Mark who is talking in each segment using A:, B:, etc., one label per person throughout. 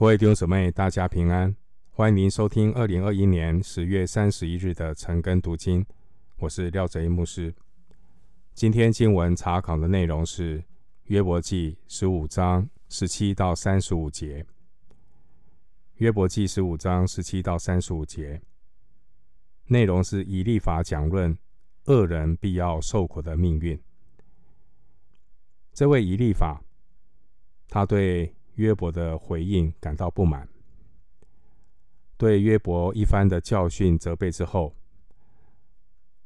A: 各位弟兄姊妹，大家平安！欢迎您收听二零二一年十月三十一日的晨更读经。我是廖哲一牧师。今天经文查考的内容是约伯记十五章十七到三十五节。约伯记十五章十七到三十五节内容是以立法讲论恶人必要受苦的命运。这位以立法，他对约伯的回应感到不满，对约伯一番的教训责备之后，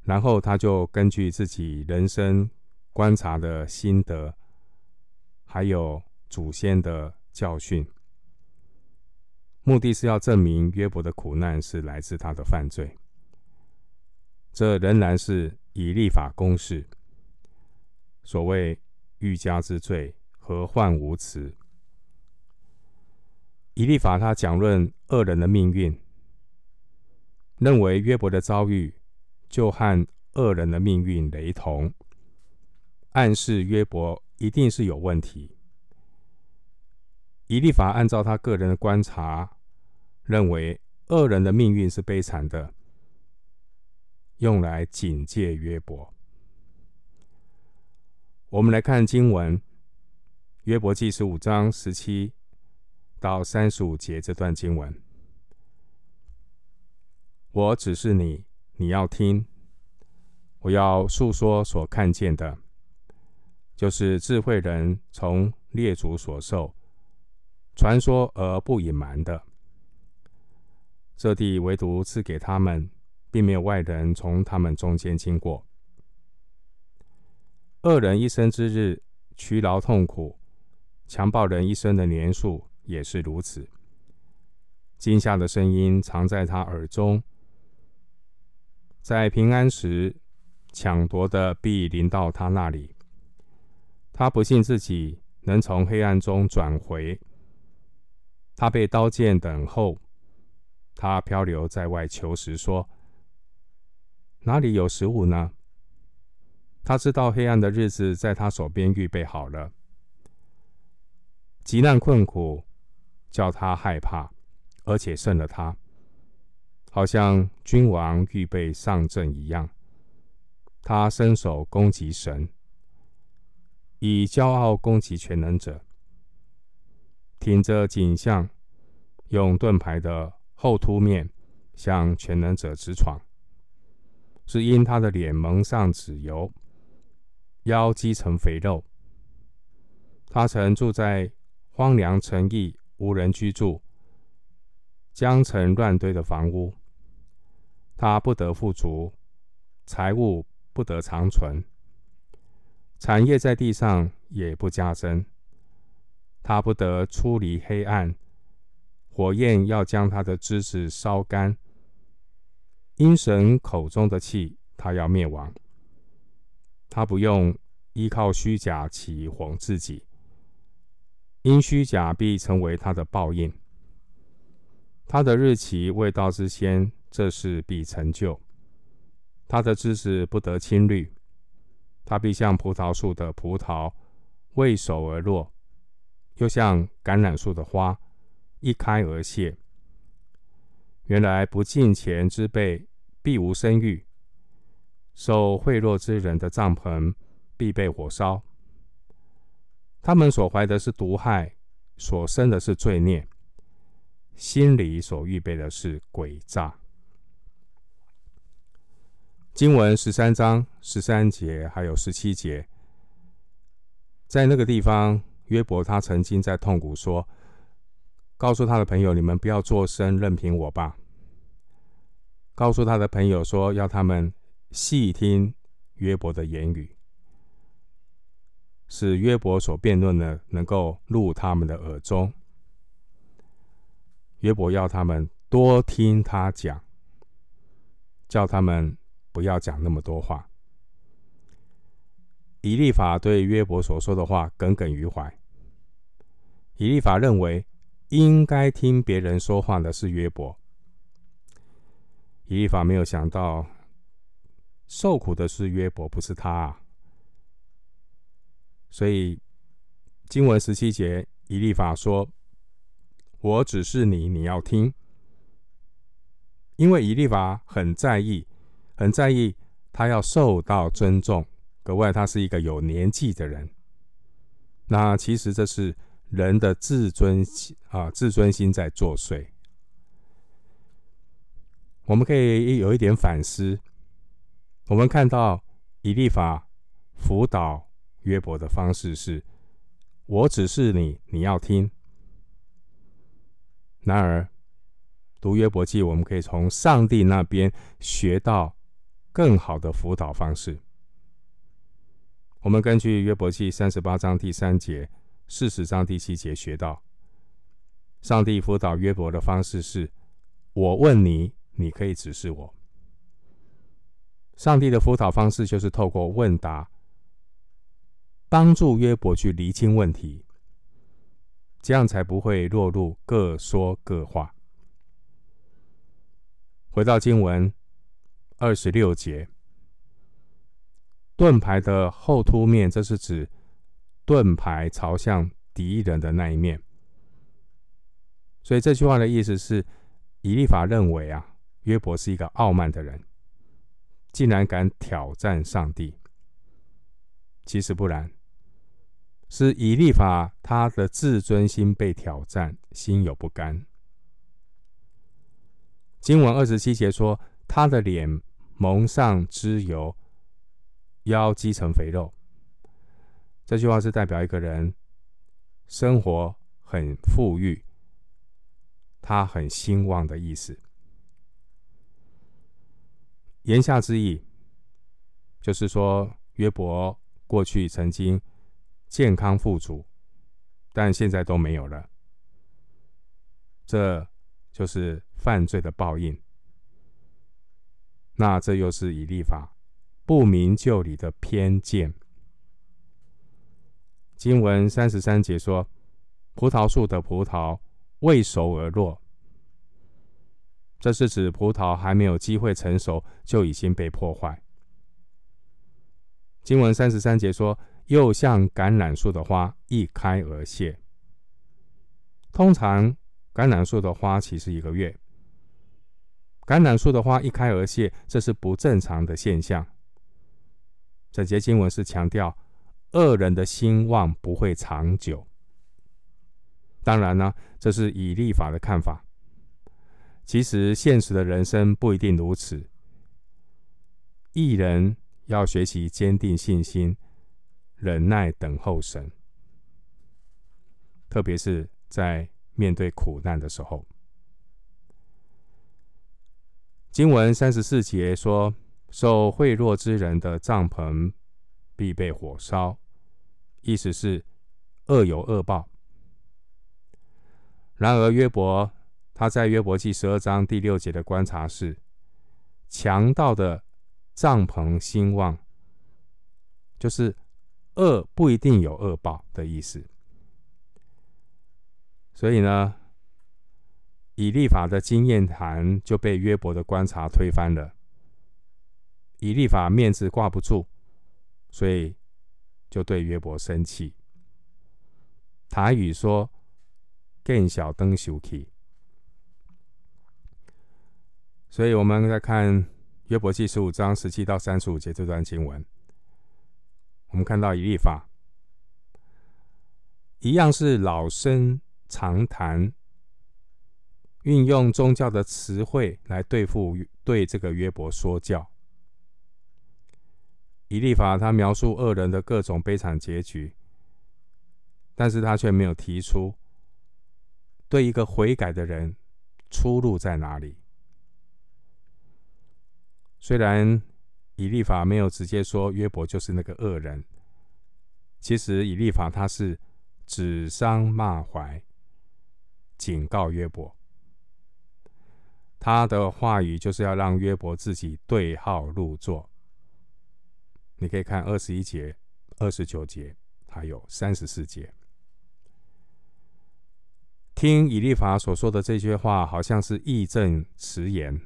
A: 然后他就根据自己人生观察的心得，还有祖先的教训，目的是要证明约伯的苦难是来自他的犯罪。这仍然是以立法公式。所谓欲加之罪，何患无辞？以利法他讲论恶人的命运，认为约伯的遭遇就和恶人的命运雷同，暗示约伯一定是有问题。以利法按照他个人的观察，认为恶人的命运是悲惨的，用来警戒约伯。我们来看经文，约伯记十五章十七。到三十五节这段经文，我指示你，你要听。我要述说所看见的，就是智慧人从列祖所受传说而不隐瞒的。这地唯独赐给他们，并没有外人从他们中间经过。恶人一生之日，屈劳痛苦；强暴人一生的年数。也是如此。惊吓的声音藏在他耳中，在平安时，抢夺的必临到他那里。他不信自己能从黑暗中转回，他被刀剑等候，他漂流在外求食，说：“哪里有食物呢？”他知道黑暗的日子在他手边预备好了，极难困苦。叫他害怕，而且胜了他，好像君王预备上阵一样。他伸手攻击神，以骄傲攻击全能者，挺着颈项，用盾牌的后凸面向全能者直闯。是因他的脸蒙上脂油，腰积成肥肉。他曾住在荒凉城邑。无人居住，将成乱堆的房屋，他不得富足，财物不得长存，产业在地上也不加增，他不得出离黑暗，火焰要将他的枝子烧干，阴神口中的气，他要灭亡，他不用依靠虚假起哄自己。因虚假必成为他的报应，他的日期未到之先，这事必成就。他的知识不得青绿，他必像葡萄树的葡萄未熟而落，又像橄榄树的花一开而谢。原来不敬虔之辈必无生育，受贿赂之人的帐篷必被火烧。他们所怀的是毒害，所生的是罪孽，心里所预备的是诡诈。经文十三章十三节还有十七节，在那个地方，约伯他曾经在痛苦说，告诉他的朋友：“你们不要作声，任凭我吧。”告诉他的朋友说：“要他们细听约伯的言语。”是约伯所辩论的能够入他们的耳中。约伯要他们多听他讲，叫他们不要讲那么多话。以利法对约伯所说的话耿耿于怀。以利法认为应该听别人说话的是约伯。以利法没有想到受苦的是约伯，不是他啊。所以，经文十七节，以利法说：“我指示你，你要听。因为以利法很在意，很在意他要受到尊重，格外他是一个有年纪的人。那其实这是人的自尊心啊，自尊心在作祟。我们可以有一点反思。我们看到以利法辅导约伯的方式是：我指示你，你要听。然而，读约伯记，我们可以从上帝那边学到更好的辅导方式。我们根据约伯记三十八章第三节、四十章第七节学到，上帝辅导约伯的方式是：我问你，你可以指示我。上帝的辅导方式就是透过问答，帮助约伯去厘清问题，这样才不会落入各说各话。回到经文二十六节，盾牌的后凸面，这是指盾牌朝向敌人的那一面。所以这句话的意思是，以利法认为啊，约伯是一个傲慢的人。竟然敢挑战上帝，其实不然，是以利法他的自尊心被挑战，心有不甘。经文二十七节说，他的脸蒙上脂油，腰积成肥肉。这句话是代表一个人生活很富裕，他很兴旺的意思。言下之意，就是说约伯过去曾经健康富足，但现在都没有了。这就是犯罪的报应。那这又是以立法不明就里的偏见。经文三十三节说：“葡萄树的葡萄未熟而落。”这是指葡萄还没有机会成熟，就已经被破坏。经文三十三节说：“又像橄榄树的花一开而谢。”通常橄榄树的花期是一个月，橄榄树的花一开而谢，这是不正常的现象。整节经文是强调恶人的兴旺不会长久。当然呢，这是以立法的看法。其实，现实的人生不一定如此。义人要学习坚定信心，忍耐等候神，特别是在面对苦难的时候。经文三十四节说：“受贿赂之人的帐篷必被火烧。”意思是恶有恶报。然而约伯。他在约伯记十二章第六节的观察是：强盗的帐篷兴旺，就是恶不一定有恶报的意思。所以呢，以立法的经验谈就被约伯的观察推翻了。以立法面子挂不住，所以就对约伯生气。台语说：“见笑转生气。”所以我们再看约伯记十五章十七到三十五节这段经文，我们看到以利法一样是老生常谈，运用宗教的词汇来对付对这个约伯说教。以利法他描述恶人的各种悲惨结局，但是他却没有提出对一个悔改的人出路在哪里。虽然以利法没有直接说约伯就是那个恶人，其实以利法他是指桑骂槐，警告约伯。他的话语就是要让约伯自己对号入座。你可以看二十一节、二十九节，还有三十四节。听以利法所说的这些话，好像是义正辞严。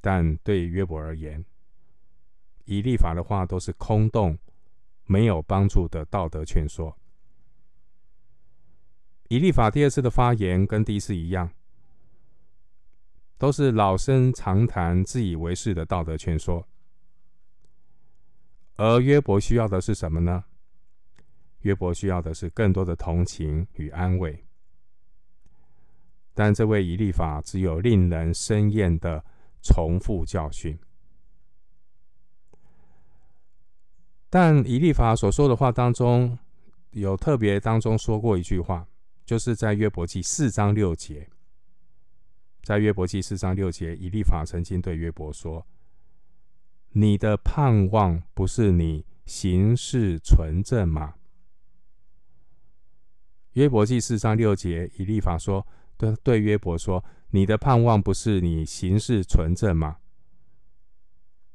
A: 但对约伯而言，以利法的话都是空洞、没有帮助的道德劝说。以利法第二次的发言跟第一次一样，都是老生常谈、自以为是的道德劝说。而约伯需要的是什么呢？约伯需要的是更多的同情与安慰。但这位以利法只有令人生厌的重复教训。但以利法所说的话当中，有特别当中说过一句话，就是在约伯记四章六节。在约伯记四章六节，以利法曾经对约伯说：“你的盼望不是你行事纯正吗？”约伯记四章六节，以利法说。对对，约伯说：“你的盼望不是你行事纯正吗？”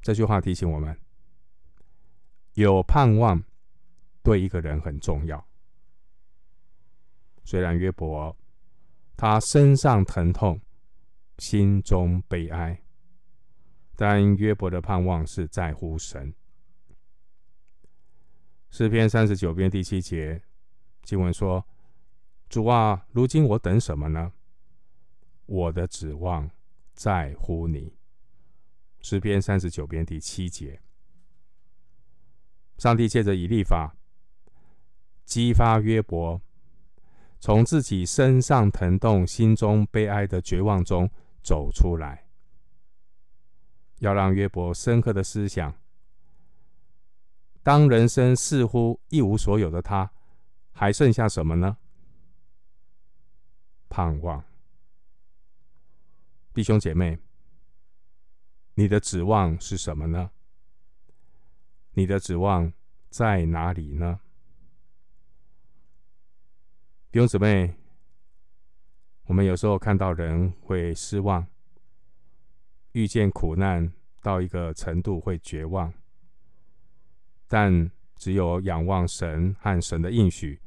A: 这句话提醒我们，有盼望对一个人很重要。虽然约伯他身上疼痛，心中悲哀，但约伯的盼望是在乎神。诗篇三十九篇第七节经文说。主啊，如今我等什么呢？我的指望在乎你。诗篇三十九篇第七节，上帝借着以利法激发约伯，从自己身上疼痛、心中悲哀的绝望中走出来，要让约伯深刻的思想：当人生似乎一无所有的他，还剩下什么呢？盼望，弟兄姐妹，你的指望是什么呢？你的指望在哪里呢？弟兄姊妹，我们有时候看到人会失望，遇见苦难到一个程度会绝望，但只有仰望神和神的应许，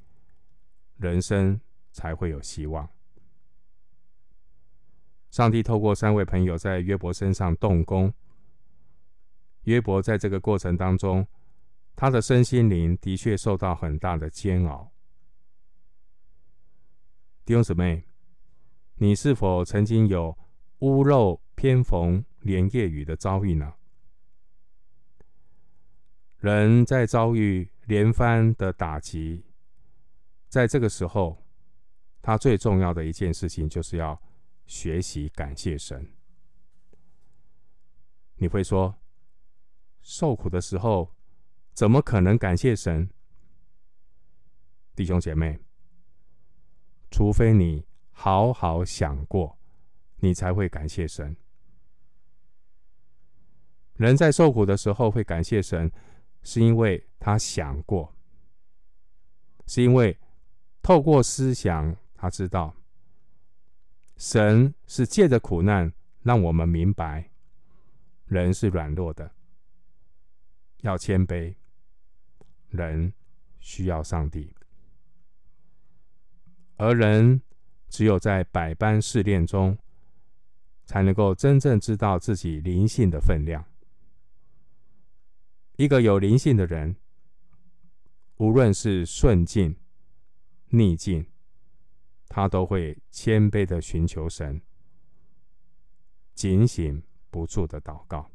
A: 人生才会有希望。上帝透过三位朋友在约伯身上动工。约伯在这个过程当中，他的身心灵的确受到很大的煎熬。弟兄姊妹，你是否曾经有屋漏偏逢连夜雨的遭遇呢？人在遭遇连番的打击，在这个时候，他最重要的一件事情就是要。学习感谢神。你会说，受苦的时候怎么可能感谢神？弟兄姐妹，除非你好好想过，你才会感谢神。人在受苦的时候会感谢神，是因为他想过，是因为透过思想，他知道。神是借着苦难让我们明白，人是软弱的，要谦卑，人需要上帝，而人只有在百般试炼中，才能够真正知道自己灵性的分量。一个有灵性的人，无论是顺境、逆境。他都会谦卑的寻求神，警醒不住的祷告。